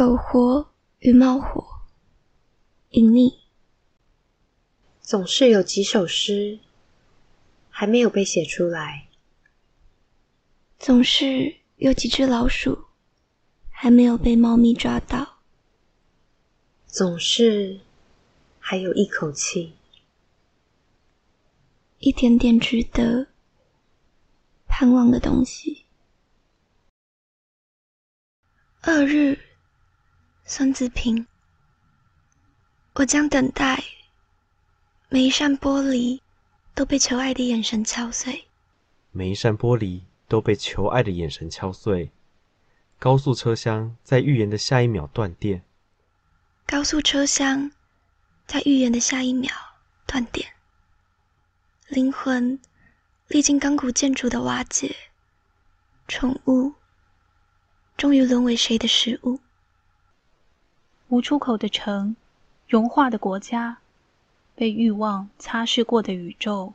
苟活与冒火，隐匿。总是有几首诗还没有被写出来，总是有几只老鼠还没有被猫咪抓到，总是还有一口气，一点点值得盼望的东西。二日，孙子平，我将等待。每一扇玻璃都被求爱的眼神敲碎，每一扇玻璃都被求爱的眼神敲碎。高速车厢在预言的下一秒断电，高速车厢在预言的下一秒断电。灵魂历经钢骨建筑的瓦解，宠物终于沦为谁的食物？无出口的城，融化的国家。被欲望擦拭过的宇宙，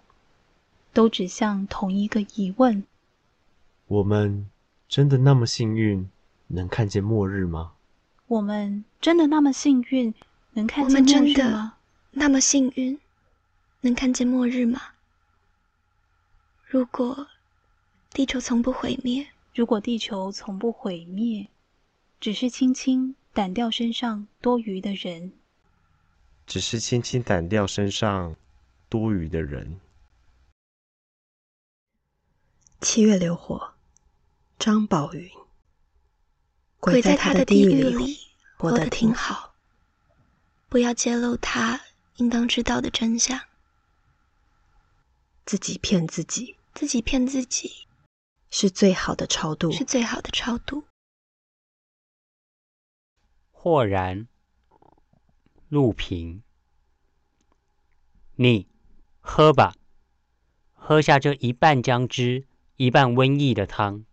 都指向同一个疑问：我们真的那么幸运，能看见末日吗？我们真的那么幸运，能看见末日吗？那么幸运，能看见末日吗？如果地球从不毁灭，如果地球从不毁灭，只是轻轻掸掉身上多余的人。只是轻轻掸掉身上多余的人。七月流火，张宝云。鬼在他的地狱里活得挺好，不要揭露他应当知道的真相。自己骗自己，自己骗自己，是最好的超度，是最好的超度。豁然。陆平，你喝吧，喝下这一半姜汁、一半瘟疫的汤。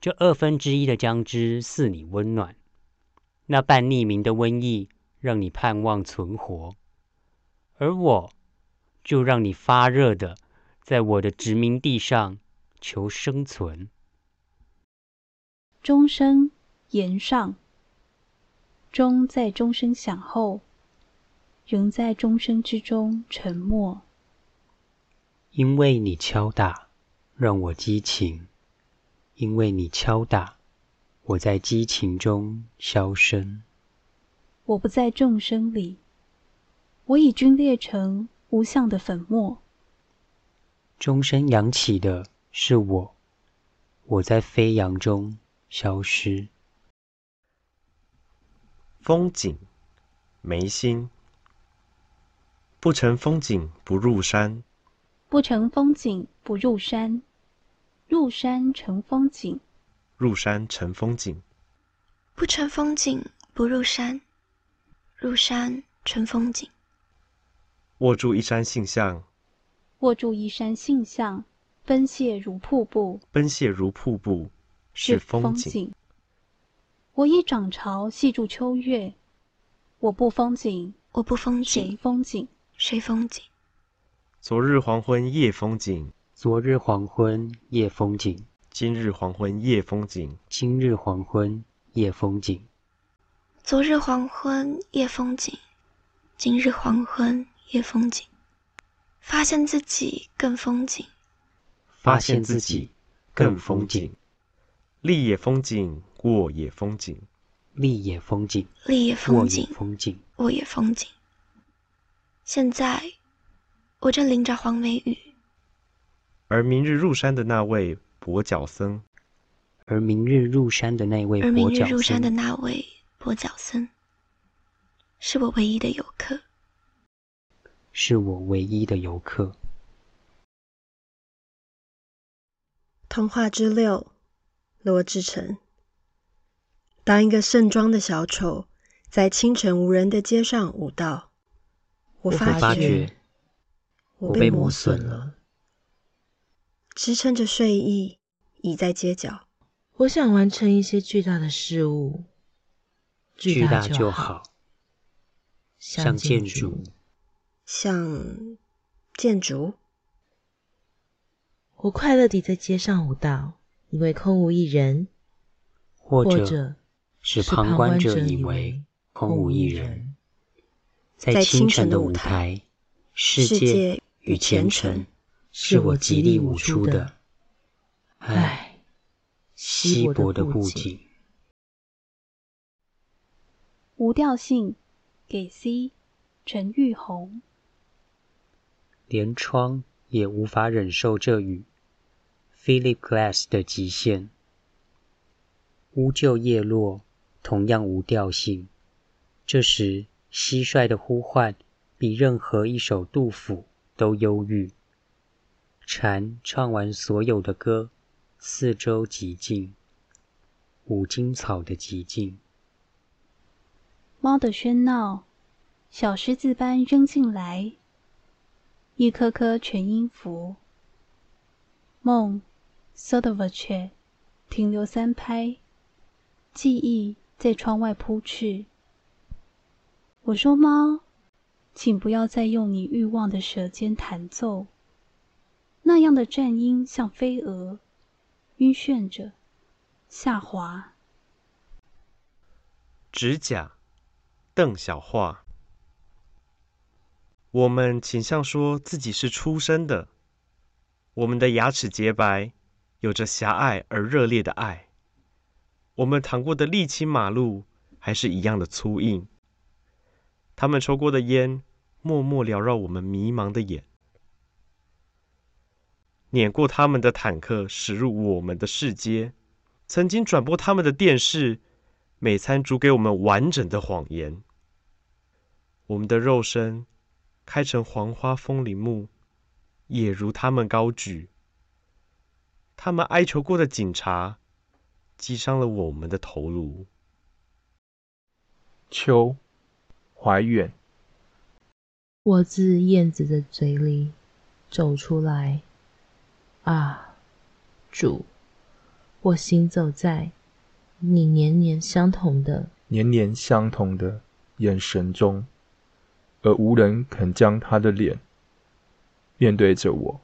这二分之一的姜汁赐你温暖，那半匿名的瘟疫让你盼望存活，而我就让你发热的，在我的殖民地上求生存。钟声言上。钟在钟声响后，仍在钟声之中沉默。因为你敲打，让我激情；因为你敲打，我在激情中消声。我不在众生里，我已皲裂成无相的粉末。钟声扬起的是我，我在飞扬中消失。风景，眉心。不成风景不入山，不成风景不入山。入山成风景，入山成风景。不成风景不入山，入山成风景。握住一山性相，握住一山性相，奔泻如瀑布，奔泻如瀑布，是风景。我以涨潮系住秋月，我不风景，我不风景，谁风景？谁风景？昨日黄昏夜风景，昨日黄昏夜风景，今日黄昏夜风景，今日黄昏夜风景。昨日黄昏夜风景，今日黄昏夜风景。发现自己更风景，发现自己更风景。立野风景。卧野风景，立野风景，立野风景，风景，卧野风景。现在，我正淋着黄梅雨。而明日入山的那位跛脚僧，而明日入山的那位，而明日入山的那位跛脚僧，是我唯一的游客，是我唯一的游客。童话之六，罗志成。当一个盛装的小丑在清晨无人的街上舞蹈，我发觉我被磨损了，支撑着睡意倚在街角。我想完成一些巨大的事物，巨大就好，像建筑，像建筑。我快乐地在街上舞蹈，因为空无一人，或者。使使旁观者者以为为空无一人。在清晨的舞台，世界与前程是我极力舞出的，唉，稀薄的布景。景。无调性，给 C，陈玉红。连窗也无法忍受这雨，Philip Glass 的极限。乌桕叶落，同样无调性。这时，蟋蟀的呼唤比任何一首杜甫都忧郁。蝉唱完所有的歌，四周寂静，五金草的寂静。猫的喧闹，小狮子般扔进来，一颗颗全音符。梦 s o d o v a c h 停留三拍，记忆在窗外扑去。我说猫，请不要再用你欲望的舌尖弹奏，那样的颤音像飞蛾，晕眩着，下滑。指甲，邓小桦。我们倾向说自己是出生的，我们的牙齿洁白，有着狭隘而热烈的爱。我们淌过的沥青马路还是一样的粗硬。他们抽过的烟，默默缭绕我们迷茫的眼。碾过他们的坦克驶入我们的世界，曾经转播他们的电视，每餐煮给我们完整的谎言。我们的肉身开成黄花风铃木，也如他们高举。他们哀求过的警察，击伤了我们的头颅。秋，怀远。我自燕子的嘴里走出来，啊，主，我行走在你年年相同的年年相同的眼神中，而无人肯将他的脸面对着我。